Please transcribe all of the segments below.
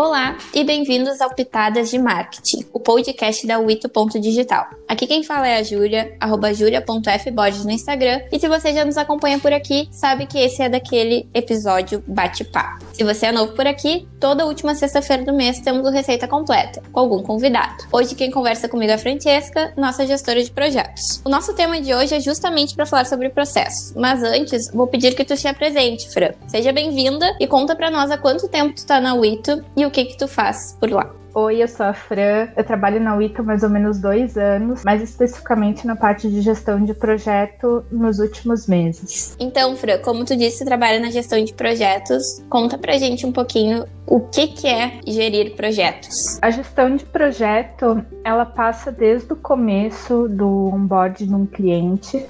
Olá e bem-vindos ao Pitadas de Marketing, o podcast da Wito.digital. Aqui quem fala é a Júlia, arroba julia.fborges no Instagram. E se você já nos acompanha por aqui, sabe que esse é daquele episódio bate-papo. Se você é novo por aqui, toda última sexta-feira do mês temos o Receita Completa, com algum convidado. Hoje quem conversa comigo é a Francesca, nossa gestora de projetos. O nosso tema de hoje é justamente para falar sobre processos, mas antes vou pedir que tu te apresente, Fran. Seja bem-vinda e conta para nós há quanto tempo tu tá na Wito e o que que tu faz por lá. Oi, eu sou a Fran. Eu trabalho na Wito há mais ou menos dois anos, mais especificamente na parte de gestão de projeto nos últimos meses. Então, Fran, como tu disse, trabalha na gestão de projetos. Conta pra gente um pouquinho o que, que é gerir projetos. A gestão de projeto, ela passa desde o começo do onboard de um cliente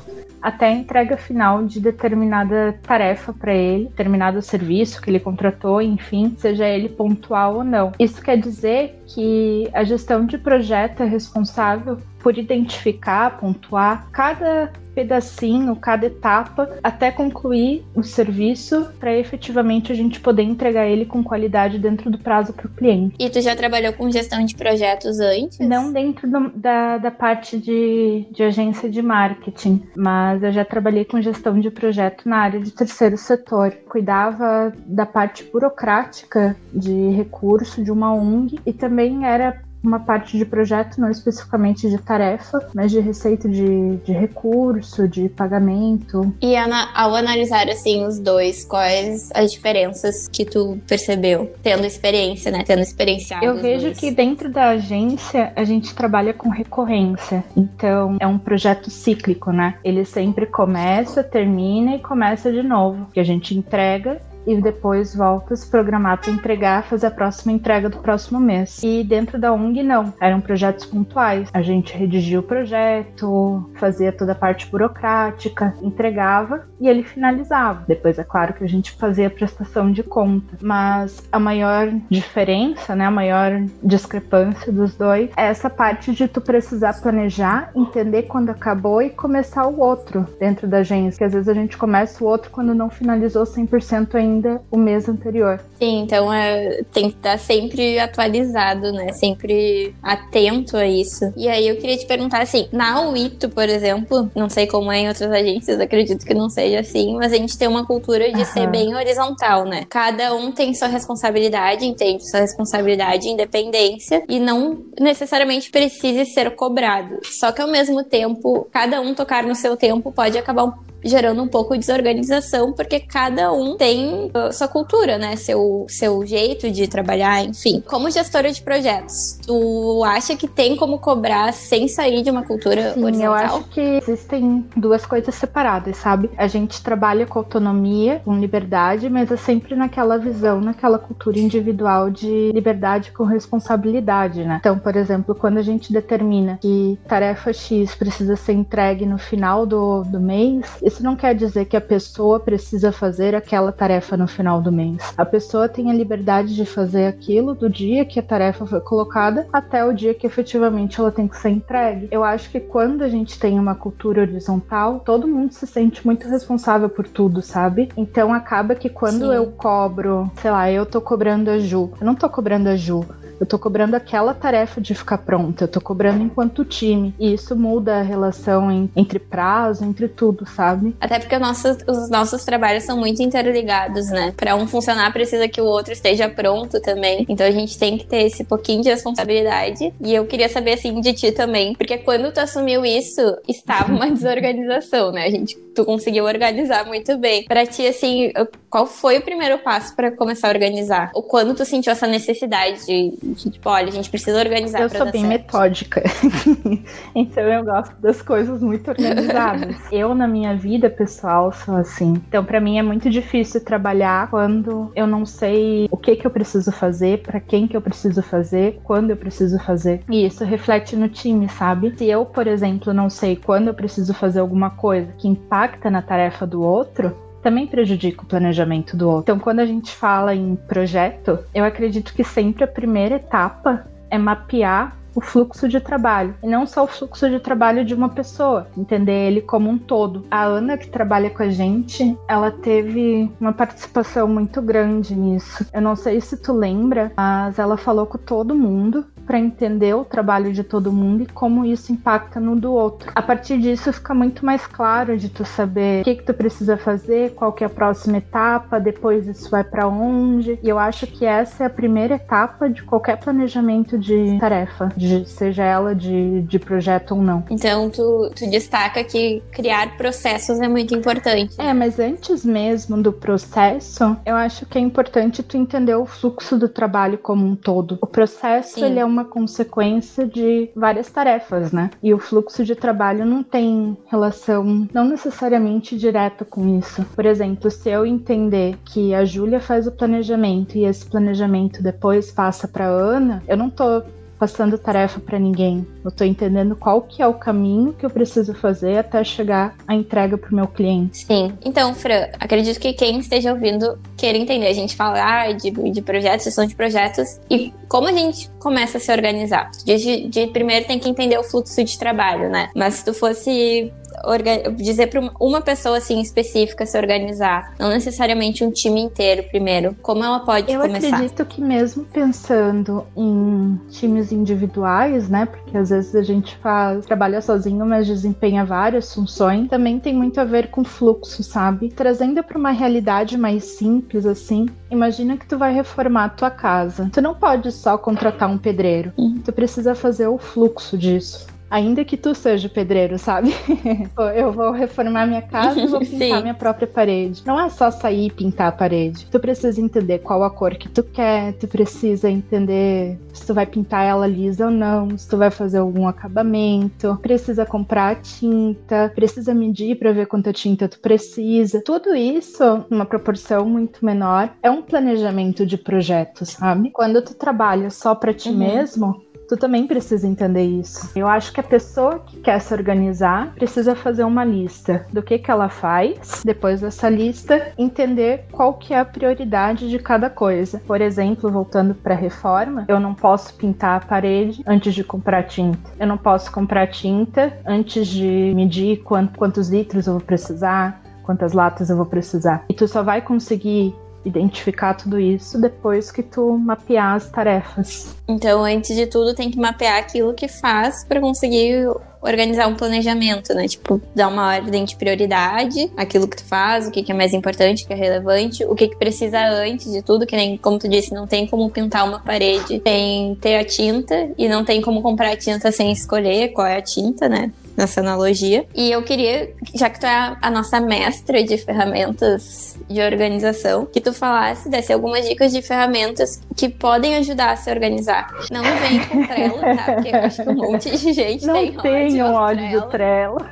até a entrega final de determinada tarefa para ele, determinado serviço que ele contratou, enfim, seja ele pontual ou não. Isso quer dizer que a gestão de projeto é responsável por identificar, pontuar cada pedacinho, cada etapa, até concluir o serviço para efetivamente a gente poder entregar ele com qualidade dentro do prazo para o cliente. E tu já trabalhou com gestão de projetos antes? Não dentro do, da, da parte de, de agência de marketing, mas eu já trabalhei com gestão de projeto na área de terceiro setor. Cuidava da parte burocrática de recurso de uma ONG e também era uma parte de projeto, não especificamente de tarefa, mas de receita de, de recurso, de pagamento. E Ana, ao analisar assim os dois, quais as diferenças que tu percebeu, tendo experiência, né? Tendo experienciado. Eu vejo dois. que dentro da agência a gente trabalha com recorrência. Então é um projeto cíclico, né? Ele sempre começa, termina e começa de novo. Que a gente entrega e depois volta a se programar para entregar, fazer a próxima entrega do próximo mês. E dentro da ONG, não. Eram projetos pontuais. A gente redigia o projeto, fazia toda a parte burocrática, entregava e ele finalizava. Depois, é claro que a gente fazia a prestação de conta. Mas a maior diferença, né, a maior discrepância dos dois é essa parte de tu precisar planejar, entender quando acabou e começar o outro dentro da agência. Que às vezes a gente começa o outro quando não finalizou 100% ainda ainda o mês anterior. Sim, então é, tem que estar sempre atualizado, né? Sempre atento a isso. E aí eu queria te perguntar assim, na UITO, por exemplo, não sei como é em outras agências, acredito que não seja assim, mas a gente tem uma cultura de uhum. ser bem horizontal, né? Cada um tem sua responsabilidade, entende sua responsabilidade e independência e não necessariamente precise ser cobrado. Só que ao mesmo tempo, cada um tocar no seu tempo pode acabar um gerando um pouco de desorganização, porque cada um tem uh, sua cultura, né? Seu, seu jeito de trabalhar, enfim. Como gestora de projetos, tu acha que tem como cobrar sem sair de uma cultura Sim, horizontal? Eu acho que existem duas coisas separadas, sabe? A gente trabalha com autonomia, com liberdade, mas é sempre naquela visão, naquela cultura individual de liberdade com responsabilidade, né? Então, por exemplo, quando a gente determina que tarefa X precisa ser entregue no final do, do mês, isso não quer dizer que a pessoa precisa fazer aquela tarefa no final do mês. A pessoa tem a liberdade de fazer aquilo do dia que a tarefa foi colocada até o dia que efetivamente ela tem que ser entregue. Eu acho que quando a gente tem uma cultura horizontal, todo mundo se sente muito responsável por tudo, sabe? Então acaba que quando Sim. eu cobro, sei lá, eu tô cobrando a Ju, eu não tô cobrando a Ju, eu tô cobrando aquela tarefa de ficar pronta, eu tô cobrando enquanto time. E isso muda a relação em, entre prazo, entre tudo, sabe? Até porque os nossos trabalhos são muito interligados, né? Para um funcionar, precisa que o outro esteja pronto também. Então a gente tem que ter esse pouquinho de responsabilidade. E eu queria saber, assim, de ti também. Porque quando tu assumiu isso, estava uma desorganização, né? A gente, tu conseguiu organizar muito bem. Para ti, assim, qual foi o primeiro passo para começar a organizar? Ou quando tu sentiu essa necessidade de tipo, olha, a gente precisa organizar Eu sou bem certo. metódica. então eu gosto das coisas muito organizadas. eu, na minha vida pessoal, sou assim. Então, para mim é muito difícil trabalhar quando eu não sei o que que eu preciso fazer, para quem que eu preciso fazer, quando eu preciso fazer. E isso reflete no time, sabe? Se eu, por exemplo, não sei quando eu preciso fazer alguma coisa que impacta na tarefa do outro, também prejudica o planejamento do outro. Então, quando a gente fala em projeto, eu acredito que sempre a primeira etapa é mapear o fluxo de trabalho. E não só o fluxo de trabalho de uma pessoa, entender ele como um todo. A Ana, que trabalha com a gente, ela teve uma participação muito grande nisso. Eu não sei se tu lembra, mas ela falou com todo mundo para entender o trabalho de todo mundo e como isso impacta no do outro. A partir disso fica muito mais claro de tu saber o que que tu precisa fazer, qual que é a próxima etapa, depois isso vai para onde. E eu acho que essa é a primeira etapa de qualquer planejamento de tarefa, de, seja ela de, de projeto ou não. Então tu, tu destaca que criar processos é muito importante. É, mas antes mesmo do processo, eu acho que é importante tu entender o fluxo do trabalho como um todo. O processo, Sim. ele é uma consequência de várias tarefas, né? E o fluxo de trabalho não tem relação, não necessariamente direta com isso. Por exemplo, se eu entender que a Júlia faz o planejamento e esse planejamento depois passa para Ana, eu não tô passando tarefa para ninguém. Eu tô entendendo qual que é o caminho que eu preciso fazer até chegar à entrega pro meu cliente. Sim. Então, Fran, acredito que quem esteja ouvindo queira entender. A gente fala ah, de, de projetos, gestão de projetos e como a gente começa a se organizar. De, de, primeiro tem que entender o fluxo de trabalho, né? Mas se tu fosse dizer para uma pessoa assim específica se organizar, não necessariamente um time inteiro primeiro, como ela pode Eu começar? acredito que mesmo pensando em times individuais, né? Porque às vezes a gente faz, trabalha sozinho, mas desempenha várias funções, também tem muito a ver com fluxo, sabe? Trazendo para uma realidade mais simples assim, imagina que tu vai reformar a tua casa. Tu não pode só contratar um pedreiro. Uhum. Tu precisa fazer o fluxo disso. Ainda que tu seja pedreiro, sabe? Eu vou reformar minha casa e vou pintar Sim. minha própria parede. Não é só sair e pintar a parede. Tu precisa entender qual a cor que tu quer, tu precisa entender se tu vai pintar ela lisa ou não, se tu vai fazer algum acabamento, precisa comprar tinta, precisa medir pra ver quanta tinta tu precisa. Tudo isso, numa proporção muito menor, é um planejamento de projeto, sabe? Quando tu trabalha só pra ti Uhum. mesmo, Tu também precisa entender isso. Eu acho que a pessoa que quer se organizar precisa fazer uma lista do que que ela faz. Depois dessa lista, entender qual que é a prioridade de cada coisa. Por exemplo, voltando para reforma, eu não posso pintar a parede antes de comprar tinta. Eu não posso comprar tinta antes de medir quant- quantos litros eu vou precisar, quantas latas eu vou precisar. E tu só vai conseguir identificar tudo isso depois que tu mapear as tarefas. Então, antes de tudo, tem que mapear aquilo que faz para conseguir organizar um planejamento, né? Tipo, dar uma ordem de prioridade, aquilo que tu faz, o que que é mais importante, o que é relevante, o que que precisa antes de tudo, que nem, como tu disse, não tem como pintar uma parede sem ter a tinta e não tem como comprar a tinta sem escolher qual é a tinta, né? Nessa analogia. E eu queria, já que tu é a, nossa mestra de ferramentas de organização, que tu falasse, desse algumas dicas de ferramentas que podem ajudar a se organizar. Não vem com Trello, tá? Porque eu acho que um monte de gente Não tem tenho ao ódio do Trello.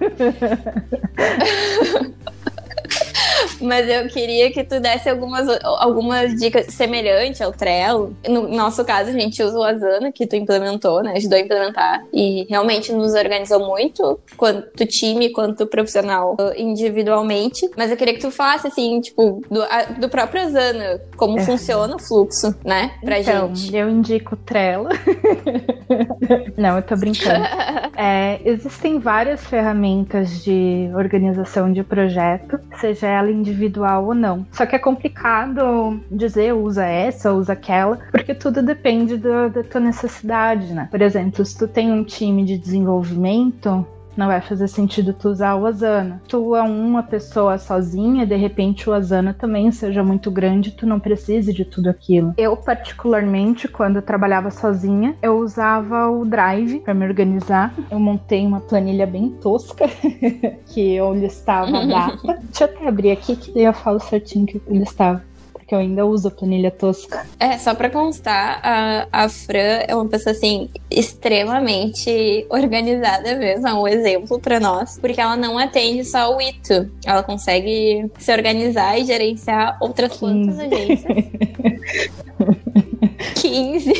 Mas eu queria que tu desse algumas, algumas dicas semelhantes ao Trello. No nosso caso, a gente usa o Asana, que tu implementou, né? Ajudou a implementar. E realmente nos organizou muito, quanto time, quanto profissional, uh, individualmente. Mas eu queria que tu falasse, assim, tipo, do, a- do próprio Asana, como É. funciona o fluxo, né? Pra então, gente. eu indico o Trello. Não, eu tô brincando. É, existem várias ferramentas de organização de projeto, seja ela individual ou não. Só que é complicado dizer usa essa, usa aquela, porque tudo depende do- da tua necessidade, né? Por exemplo, se tu tem um time de desenvolvimento, não vai fazer sentido tu usar o Asana. Tu é uma pessoa sozinha, de repente o Asana também seja muito grande, tu não precise de tudo aquilo. Eu, particularmente, quando eu trabalhava sozinha, eu usava o Drive para me organizar. Eu montei uma planilha bem tosca, que eu listava a data. Deixa eu até abrir aqui, que daí eu falo certinho que eu listava. Porque eu ainda uso a planilha tosca. É, só pra constar, a, a Fran é uma pessoa, assim, extremamente organizada mesmo, é um exemplo pra nós, porque ela não atende só o ITO, ela consegue se organizar e gerenciar outras quantas 15. agências. 15.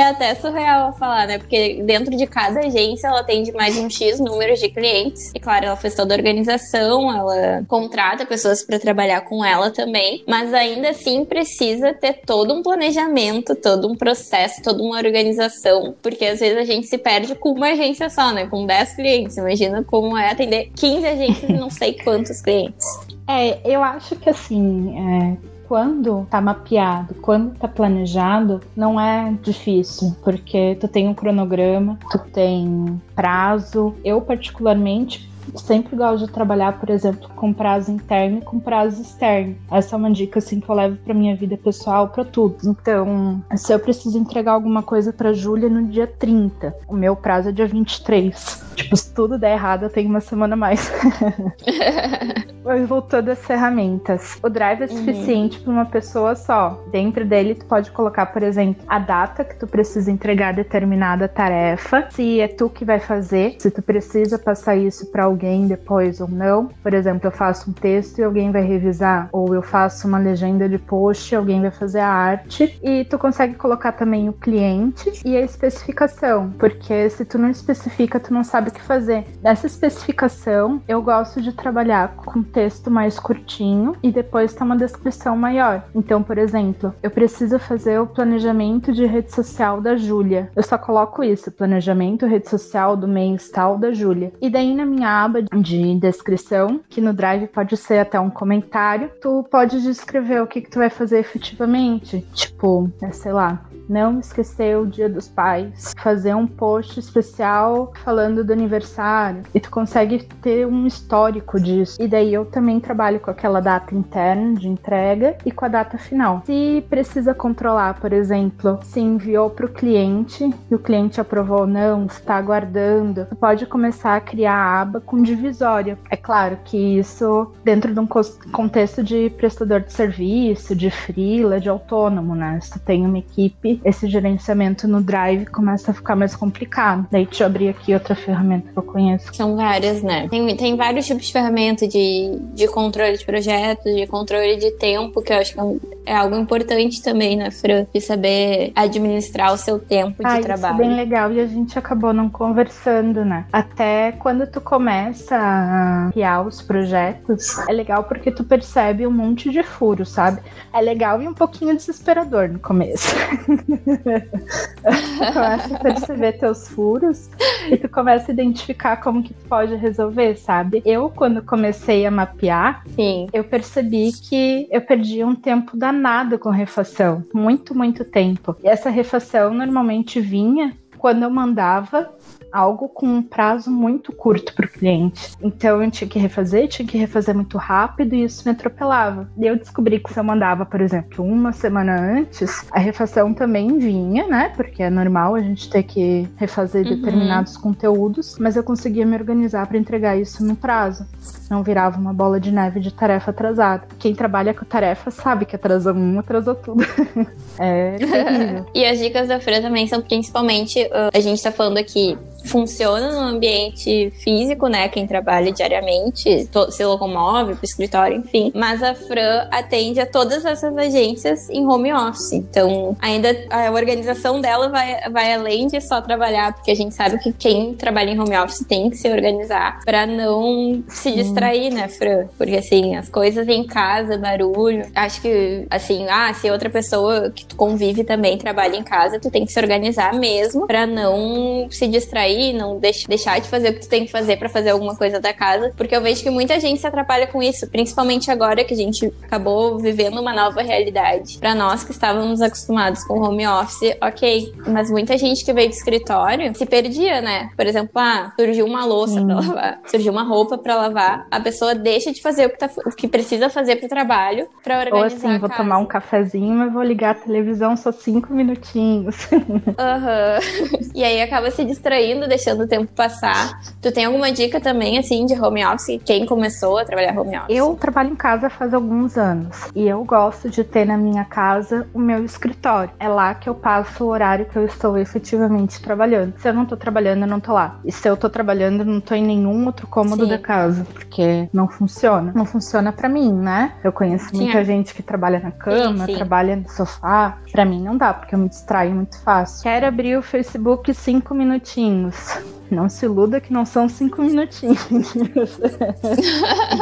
É até surreal falar, né? Porque dentro de cada agência ela atende mais um X número de clientes. E claro, ela faz toda a organização, ela contrata pessoas para trabalhar com ela também, mas ainda assim precisa ter todo um planejamento, todo um processo, toda uma organização, porque às vezes a gente se perde com uma agência só, né? Com 10 clientes. Imagina como é atender 15 agências e não sei quantos clientes. É, eu acho que assim, é, quando tá mapeado, quando tá planejado, não é difícil, porque tu tem um cronograma, tu tem prazo. Eu, particularmente, sempre gosto de trabalhar, por exemplo, com prazo interno e com prazo externo. Essa é uma dica assim que eu levo para minha vida pessoal, para tudo. Então, se eu preciso entregar alguma coisa para Júlia no dia 30, o meu prazo é dia 23. Tipo, se tudo der errado, eu tenho uma semana a mais. Mas voltando às ferramentas. O Drive é uhum. suficiente uhum. para uma pessoa só. Dentro dele, tu pode colocar, por exemplo, a data que tu precisa entregar determinada tarefa, se é tu que vai fazer, se tu precisa passar isso para alguém depois ou não. Por exemplo, eu faço um texto e alguém vai revisar, ou eu faço uma legenda de post e alguém vai fazer a arte. E tu consegue colocar também o cliente e a especificação, porque se tu não especifica, tu não sabe o que fazer. Nessa especificação, eu gosto de trabalhar com texto mais curtinho e depois tá uma descrição maior. Então, por exemplo, eu preciso fazer o planejamento de rede social da Júlia. Eu só coloco isso, planejamento rede social do mês tal da Júlia. E daí na minha aba de descrição, que no Drive pode ser até um comentário, tu pode descrever o que, que tu vai fazer efetivamente. Tipo, é, sei lá, não esquecer o Dia dos Pais, fazer um post especial falando do aniversário e tu consegue ter um histórico disso. E daí eu também trabalho com aquela data interna de entrega e com a data final. Se precisa controlar, por exemplo, se enviou para o cliente e o cliente aprovou ou não, está aguardando, tu pode começar a criar a aba com divisória. É claro que isso dentro de um contexto de prestador de serviço, de freela, de autônomo, né? Se tu tem uma equipe esse gerenciamento no Drive começa a ficar mais complicado. Daí deixa eu abrir aqui outra ferramenta que eu conheço. São várias, né? Tem, tem vários tipos de ferramenta de, de controle de projetos, de controle de tempo, que eu acho que é, é algo importante também, né, Fran? De saber administrar o seu tempo de ah, trabalho. Isso é bem legal e a gente acabou não conversando, né? Até quando tu começa a criar os projetos, é legal porque tu percebe um monte de furos, sabe? É legal e um pouquinho desesperador no começo. tu começa a perceber teus furos e tu começa a identificar como que tu pode resolver, sabe? Eu, quando comecei a mapear, Sim. eu percebi que eu perdi um tempo danado com refação. Muito, muito tempo. E essa refação normalmente vinha quando eu mandava algo com um prazo muito curto para o cliente. Então eu tinha que refazer, tinha que refazer muito rápido e isso me atropelava. E eu descobri que se eu mandava, por exemplo, uma semana antes, a refação também vinha, né? Porque é normal a gente ter que refazer uhum. determinados conteúdos, mas eu conseguia me organizar para entregar isso no prazo. Não virava uma bola de neve de tarefa atrasada. Quem trabalha com tarefa sabe que atrasou um, atrasou tudo. é terrível. e as dicas da Fran também são principalmente, uh, a gente tá falando aqui funciona no ambiente físico, né? Quem trabalha diariamente, se locomove pro escritório, enfim. Mas a Fran atende a todas essas agências em home office. Então, ainda a organização dela vai, vai além de só trabalhar, porque a gente sabe que quem trabalha em home office tem que se organizar para não se distrair, né, Fran? Porque assim, as coisas em casa, barulho. Acho que, assim, ah, se outra pessoa que tu convive também trabalha em casa, tu tem que se organizar mesmo para não se distrair sair, não deix deixar de fazer o que tu tem que fazer para fazer alguma coisa da casa, porque eu vejo que muita gente se atrapalha com isso, principalmente agora que a gente acabou vivendo uma nova realidade. Para nós que estávamos acostumados com home office, ok, mas muita gente que veio do escritório se perdia, né? Por exemplo, ah, surgiu uma louça para lavar, surgiu uma roupa para lavar, a pessoa deixa de fazer o que, tá, o que precisa fazer pro trabalho para organizar Ou assim, vou tomar um cafezinho, mas vou ligar a televisão só cinco minutinhos. Aham. Uhum. E aí acaba se distraindo deixando o tempo passar. Tu tem alguma dica também, assim, de home office? Quem começou a trabalhar home office? Eu trabalho em casa faz alguns anos e eu gosto de ter na minha casa o meu escritório. É lá que eu passo o horário que eu estou efetivamente trabalhando. Se eu não tô trabalhando, eu não tô lá. E se eu tô trabalhando, eu não tô em nenhum outro cômodo Sim. da casa, porque não funciona. Não funciona para mim, né? Eu conheço Sim, muita é. gente que trabalha na cama, sim, sim. trabalha no sofá. Para mim não dá, porque eu me distraio muito fácil. Quero abrir o Facebook cinco minutinhos. Não se iluda que não são cinco minutinhos.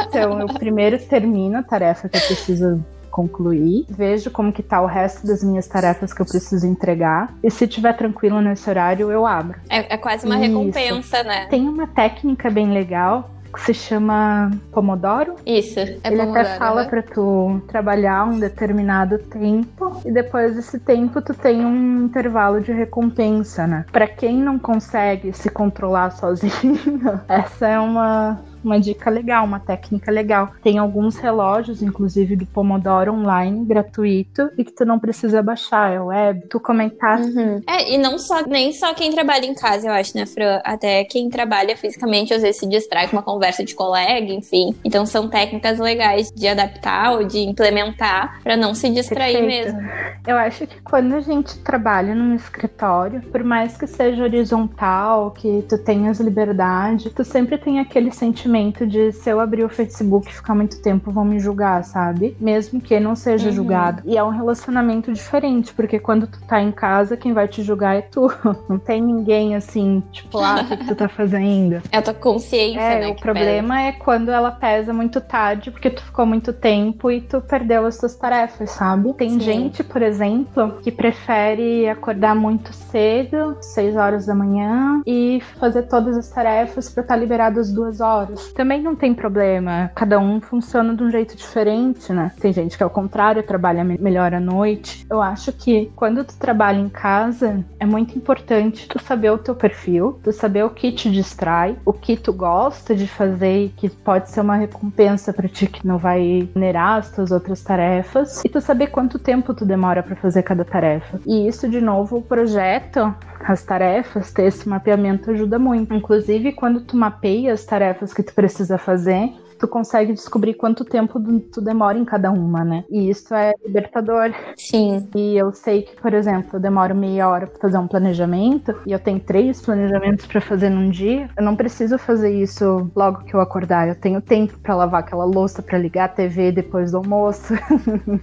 então, eu primeiro termino a tarefa que eu preciso concluir, vejo como que tá o resto das minhas tarefas que eu preciso entregar e se tiver tranquilo nesse horário eu abro. É, é quase uma Isso. recompensa, né? Tem uma técnica bem legal que se chama Pomodoro. Isso, é Ele Pomodoro, até fala né? para tu trabalhar um determinado tempo e depois desse tempo tu tem um intervalo de recompensa, né? Para quem não consegue se controlar sozinho, essa é uma uma dica legal, uma técnica legal. Tem alguns relógios, inclusive do Pomodoro online, gratuito, e que tu não precisa baixar, é web. Tu comentar. Uhum. É, e não só, nem só quem trabalha em casa, eu acho, né, Fran? Até quem trabalha fisicamente às vezes se distrai com uma conversa de colega, enfim. Então são técnicas legais de adaptar ou de implementar para não se distrair Perfeito. mesmo. Eu acho que quando a gente trabalha num escritório, por mais que seja horizontal, que tu tenhas liberdade, tu sempre tem aquele sentimento sentimento de se eu abrir o Facebook e ficar muito tempo, vão me julgar, sabe? Mesmo que não seja uhum. julgado. E é um relacionamento diferente, porque quando tu tá em casa, quem vai te julgar é tu. Não tem ninguém assim, tipo, ah, o que, que tu tá fazendo? É a tua consciência, é, né? O problema pesa. é quando ela pesa muito tarde, porque tu ficou muito tempo e tu perdeu as tuas tarefas, sabe? Tem Sim. gente, por exemplo, que prefere acordar muito cedo, 6 horas da manhã, e fazer todas as tarefas pra estar tá liberado às duas horas também não tem problema. Cada um funciona de um jeito diferente, né? Tem gente que é o contrário, trabalha melhor à noite. Eu acho que quando tu trabalha em casa, é muito importante tu saber o teu perfil, tu saber o que te distrai, o que tu gosta de fazer e que pode ser uma recompensa para ti que não vai minerar as tuas outras tarefas e tu saber quanto tempo tu demora para fazer cada tarefa. E isso, de novo, o projeto as tarefas, ter esse mapeamento ajuda muito. Inclusive, quando tu mapeia as tarefas que tu precisa fazer, tu consegue descobrir quanto tempo tu demora em cada uma, né? E isso é libertador. Sim. E eu sei que, por exemplo, eu demoro meia hora pra fazer um planejamento e eu tenho três planejamentos para fazer num dia. Eu não preciso fazer isso logo que eu acordar. Eu tenho tempo para lavar aquela louça, para ligar a TV depois do almoço.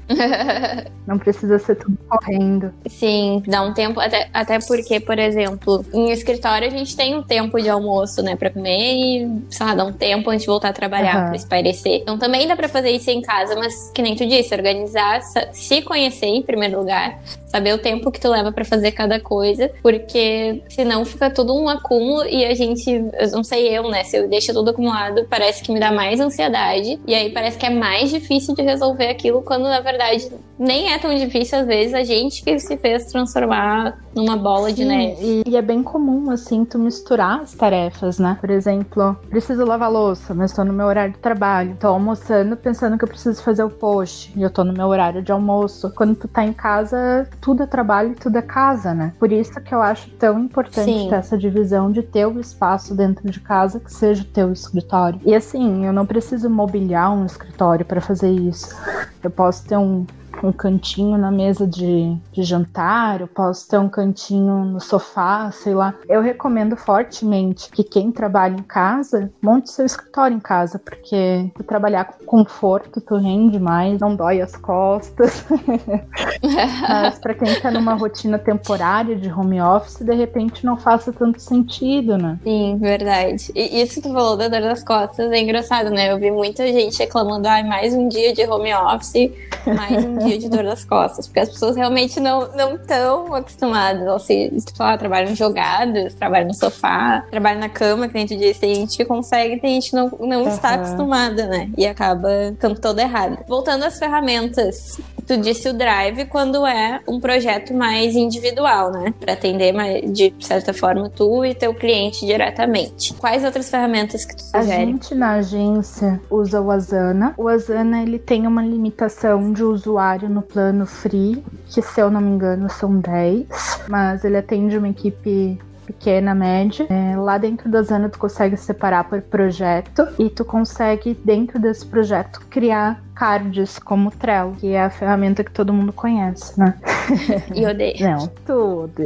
não precisa ser tudo correndo. Sim, dá um tempo. Até, até porque, por exemplo, em escritório a gente tem um tempo de almoço, né, pra comer e, sei lá, dá um tempo antes de voltar a trabalhar. Uhum pra espairecer. Então também dá pra fazer isso em casa, mas que nem tu disse, organizar, se conhecer em primeiro lugar, saber o tempo que tu leva para fazer cada coisa, porque senão fica tudo um acúmulo e a gente, eu não sei eu, né, se eu deixo tudo acumulado, parece que me dá mais ansiedade e aí parece que é mais difícil de resolver aquilo quando na verdade nem é tão difícil às vezes a gente que se fez transformar numa bola Sim, de neve. E, e é bem comum assim tu misturar as tarefas, né? Por exemplo, preciso lavar louça, mas tô no meu horário de trabalho. Tô almoçando pensando que eu preciso fazer o post e eu tô no meu horário de almoço. Quando tu tá em casa, tudo é trabalho e tudo é casa, né? Por isso que eu acho tão importante Sim. ter essa divisão de ter o espaço dentro de casa que seja o teu escritório. E assim, eu não preciso mobiliar um escritório para fazer isso. Eu posso ter um um cantinho na mesa de, de jantar, eu posso ter um cantinho no sofá, sei lá. Eu recomendo fortemente que quem trabalha em casa monte seu escritório em casa, porque tu trabalhar com conforto, tu rende mais, não dói as costas. Mas para quem tá numa rotina temporária de home office, de repente não faça tanto sentido, né? Sim, verdade. E isso que tu falou da dor das costas é engraçado, né? Eu vi muita gente reclamando, ai, mais um dia de home office, mais um dia de dor das costas, porque as pessoas realmente não estão acostumadas. Ou se, falar, trabalham jogadas, trabalham no sofá, trabalham na cama, que nem tu disse, tem gente que consegue, tem gente que não, não uhum. está acostumada, né? E acaba ficando toda errada. Voltando às ferramentas, tu disse o Drive quando é um projeto mais individual, né? Para atender de certa forma tu e teu cliente diretamente. Quais outras ferramentas que tu sugere? A gente na agência usa o Asana. O Asana ele tem uma limitação de usuário no plano free, que se eu não me engano são 10, mas ele atende uma equipe pequena, média. É, lá dentro da Asana tu consegue separar por projeto e tu consegue, dentro desse projeto, criar cards como o Trello, que é a ferramenta que todo mundo conhece, né? E odeio. Não, tudo.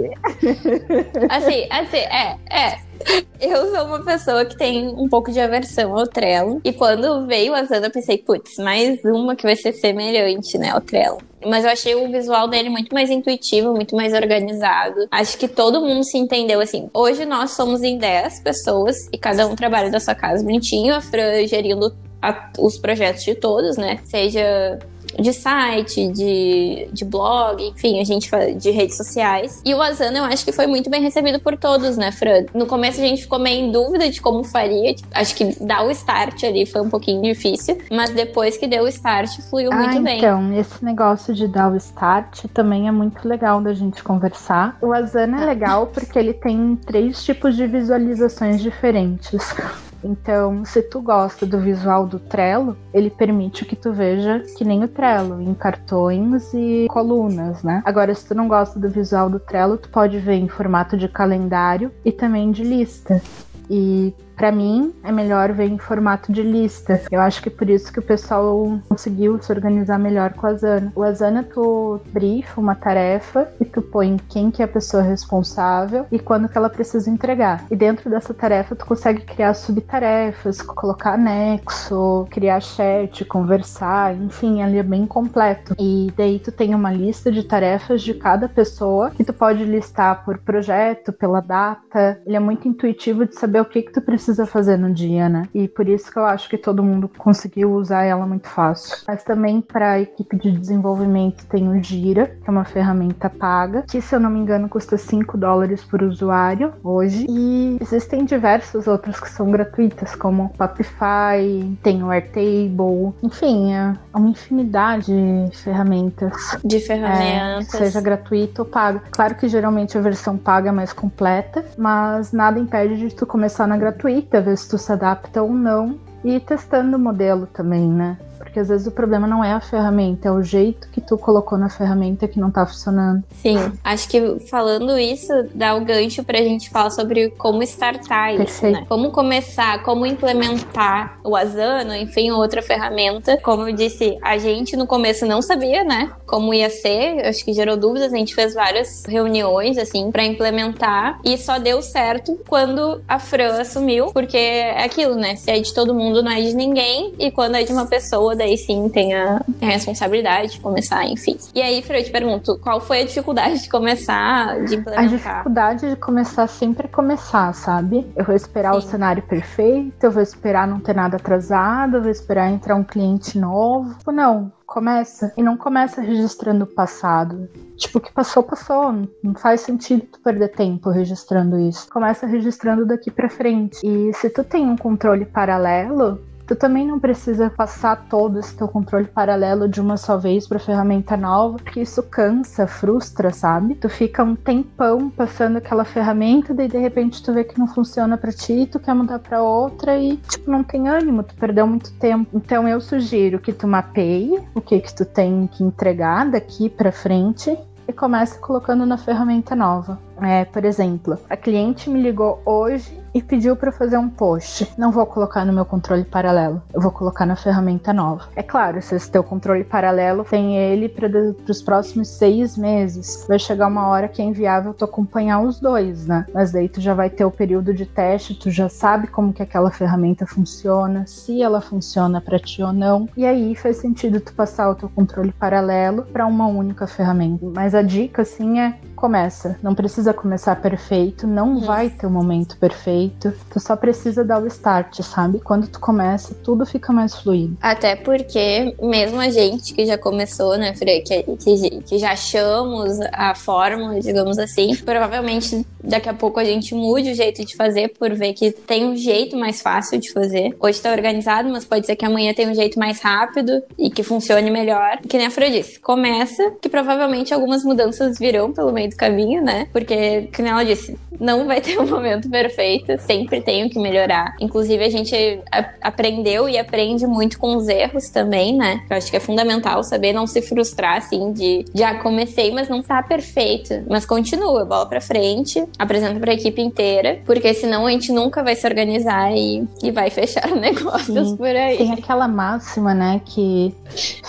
Assim, assim, é, é. Eu sou uma pessoa que tem um pouco de aversão ao Trello. E quando veio a Zana, eu pensei, putz, mais uma que vai ser semelhante, né, ao Trello. Mas eu achei o visual dele muito mais intuitivo, muito mais organizado. Acho que todo mundo se entendeu assim. Hoje nós somos em 10 pessoas e cada um trabalha da sua casa bonitinho. A Fran gerindo a, os projetos de todos, né? Seja de site, de, de blog, enfim, a gente de redes sociais. E o Asana eu acho que foi muito bem recebido por todos, né, Fran? No começo a gente ficou meio em dúvida de como faria. Tipo, acho que dar o start ali foi um pouquinho difícil, mas depois que deu o start, fluiu ah, muito bem. Então, esse negócio de dar o start também é muito legal da gente conversar. O Asana é legal porque ele tem três tipos de visualizações diferentes. Então, se tu gosta do visual do Trello, ele permite que tu veja que nem o Trello, em cartões e colunas, né? Agora, se tu não gosta do visual do Trello, tu pode ver em formato de calendário e também de lista. E para mim, é melhor ver em formato de lista. Eu acho que por isso que o pessoal conseguiu se organizar melhor com a Asana. O Asana, tu brifa uma tarefa e tu põe quem que é a pessoa responsável e quando que ela precisa entregar. E dentro dessa tarefa, tu consegue criar subtarefas, colocar anexo, criar chat, conversar, enfim, ele é bem completo. E daí tu tem uma lista de tarefas de cada pessoa que tu pode listar por projeto, pela data. Ele é muito intuitivo de saber o que que tu precisa precisa fazer no dia, né? E por isso que eu acho que todo mundo conseguiu usar ela muito fácil. Mas também para a equipe de desenvolvimento tem o Gira, que é uma ferramenta paga, que se eu não me engano custa 5 dólares por usuário hoje. E existem diversas outras que são gratuitas, como o Papify, tem o Airtable, enfim, é uma infinidade de ferramentas. De ferramentas. É, seja gratuito ou paga. Claro que geralmente a versão paga é mais completa, mas nada impede de tu começar na gratuita gratuita, ver se tu se adapta ou não. E ir testando o modelo também, né? Porque às vezes o problema não é a ferramenta, é o jeito que tu colocou na ferramenta que não tá funcionando. Sim, acho que falando isso dá o gancho pra gente falar sobre como startar isso, Perfeito. né? Como começar, como implementar o Asana, enfim, outra ferramenta. Como eu disse, a gente no começo não sabia, né? Como ia ser, acho que gerou dúvidas, a gente fez várias reuniões, assim, para implementar e só deu certo quando a Fran assumiu, porque é aquilo, né? Se é de todo mundo, não é de ninguém, e quando é de uma pessoa, daí sim tem a, a responsabilidade de começar, enfim. E aí, Fred, eu te pergunto, qual foi a dificuldade de começar, de implementar? A dificuldade de começar sempre é começar, sabe? Eu vou esperar sim. o cenário perfeito, eu vou esperar não ter nada atrasado, eu vou esperar entrar um cliente novo. Não, começa. E não começa registrando o passado. Tipo, o que passou, passou. Não faz sentido tu perder tempo registrando isso. Começa registrando daqui para frente. E se tu tem um controle paralelo, tu também não precisa passar todo esse teu controle paralelo de uma só vez para ferramenta nova, porque isso cansa, frustra, sabe? Tu fica um tempão passando aquela ferramenta, daí de repente tu vê que não funciona para ti, tu quer mudar para outra e tipo não tem ânimo, tu perdeu muito tempo. Então eu sugiro que tu mapeie o que que tu tem que entregar daqui para frente e comece colocando na ferramenta nova. É, por exemplo, a cliente me ligou hoje e pediu para fazer um post. Não vou colocar no meu controle paralelo, eu vou colocar na ferramenta nova. É claro, se esse teu controle paralelo tem ele para os próximos seis meses, vai chegar uma hora que é inviável tu acompanhar os dois, né? Mas daí tu já vai ter o período de teste, tu já sabe como que aquela ferramenta funciona, se ela funciona para ti ou não. E aí faz sentido tu passar o teu controle paralelo para uma única ferramenta. Mas a dica assim é começa. Não precisa começar perfeito, não vai ter o um momento perfeito. Tu só precisa dar o start, sabe? Quando tu começa, tudo fica mais fluido. Até porque, mesmo a gente que já começou, né, Fre, que, que, que já achamos a fórmula, digamos assim, provavelmente daqui a pouco a gente mude o jeito de fazer por ver que tem um jeito mais fácil de fazer. Hoje tá organizado, mas pode ser que amanhã tenha um jeito mais rápido e que funcione melhor. Que nem a Fre disse, começa, que provavelmente algumas mudanças virão pelo meio do caminho, né? Porque, como ela disse, não vai ter um momento perfeito, sempre tenho que melhorar. Inclusive, a gente aprendeu e aprende muito com os erros também, né? Eu acho que é fundamental saber não se frustrar, assim, de já comecei, mas não tá perfeito. Mas continua, bola pra frente, apresenta pra equipe inteira, porque senão a gente nunca vai se organizar e, e vai fechar negócios Sim. por aí. Tem aquela máxima, né, que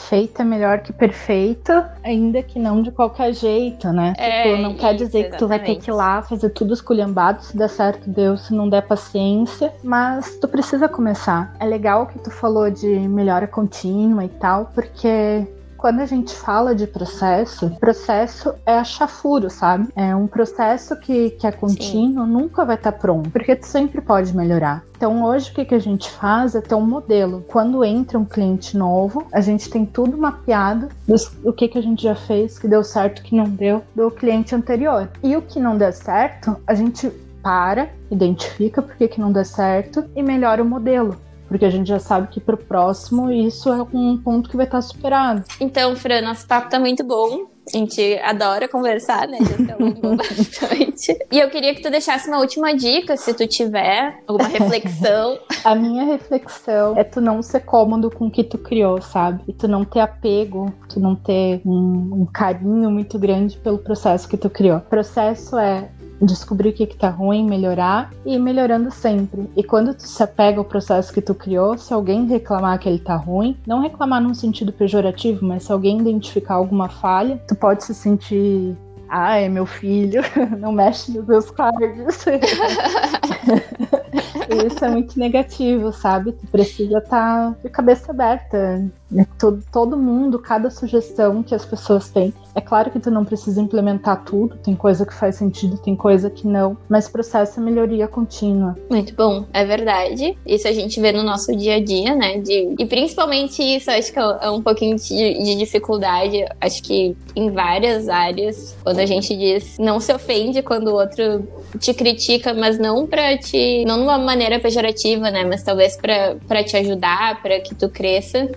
feito é melhor que perfeito, ainda que não de qualquer jeito, né? É, tipo, não quer dizer exatamente. que tu vai ter que ir lá fazer tudo esculhambado, se der certo, Deus, se não der paciência, mas tu precisa começar. É legal que tu falou de melhora contínua e tal, porque quando a gente fala de processo, processo é achafuro, sabe? É um processo que, que é contínuo, Sim. nunca vai estar tá pronto, porque tu sempre pode melhorar. Então, hoje o que, que a gente faz é ter um modelo. Quando entra um cliente novo, a gente tem tudo mapeado do que, que a gente já fez, que deu certo, que não deu, do cliente anterior. E o que não der certo, a gente para, identifica por que, que não deu certo e melhora o modelo porque a gente já sabe que pro próximo isso é um ponto que vai estar superado. Então, Fran, nosso papo tá muito bom. A gente adora conversar, né? Já se alongou bastante. E eu queria que tu deixasse uma última dica, se tu tiver alguma reflexão. A minha reflexão é tu não ser cômodo com o que tu criou, sabe? E tu não ter apego, tu não ter um, um carinho muito grande pelo processo que tu criou. O processo é descobrir o que, que tá ruim, melhorar e ir melhorando sempre. E quando tu se apega ao processo que tu criou, se alguém reclamar que ele tá ruim, não reclamar num sentido pejorativo, mas se alguém identificar alguma falha, tu pode se sentir ah, é meu filho, não mexe nos meus cards. Isso é muito negativo, sabe? Tu precisa estar tá de cabeça aberta. Todo, todo mundo, cada sugestão que as pessoas têm. É claro que tu não precisa implementar tudo, tem coisa que faz sentido, tem coisa que não, mas processo é melhoria contínua. Muito bom, é verdade. Isso a gente vê no nosso dia a dia, né? De, e principalmente isso, acho que é um pouquinho de, de dificuldade, acho que em várias áreas, quando a gente diz não se ofende quando o outro te critica, mas não pra te. não numa maneira pejorativa, né? Mas talvez pra te ajudar, pra que tu cresça.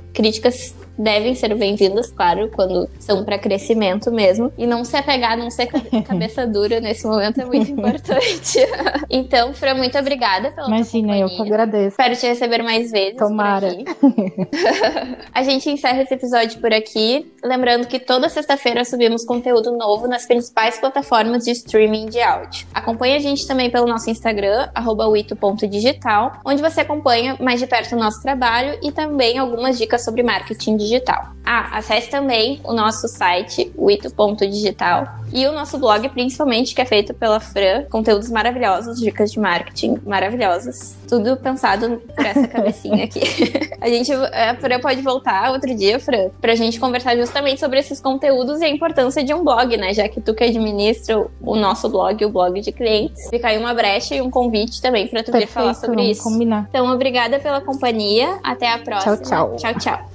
Críticas devem ser bem-vindas, claro, quando são para crescimento mesmo. E não se apegar, não ser cabeça dura nesse momento é muito importante. então, Fran, muito obrigada pela Imagina, eu que agradeço. Espero te receber mais vezes. Tomara. a gente encerra esse episódio por aqui. Lembrando que toda sexta-feira subimos conteúdo novo nas principais plataformas de streaming de áudio. Acompanhe a gente também pelo nosso Instagram, @wito.digital, onde você acompanha mais de perto o nosso trabalho e também algumas dicas sobre marketing digital. Ah, acesse também o nosso site, wito.digital, e o nosso blog, principalmente, que é feito pela Fran, conteúdos maravilhosos, dicas de marketing maravilhosas. Tudo pensado por essa cabecinha aqui. a gente, a Fran pode voltar outro dia, Fran, pra gente conversar justamente sobre esses conteúdos e a importância de um blog, né? Já que tu que administra o nosso blog, o blog de clientes. Fica aí uma brecha e um convite também pra tu Perfeito, vir falar sobre isso. Combinar. Então, obrigada pela companhia. Até a próxima. Tchau, tchau. Tchau, tchau.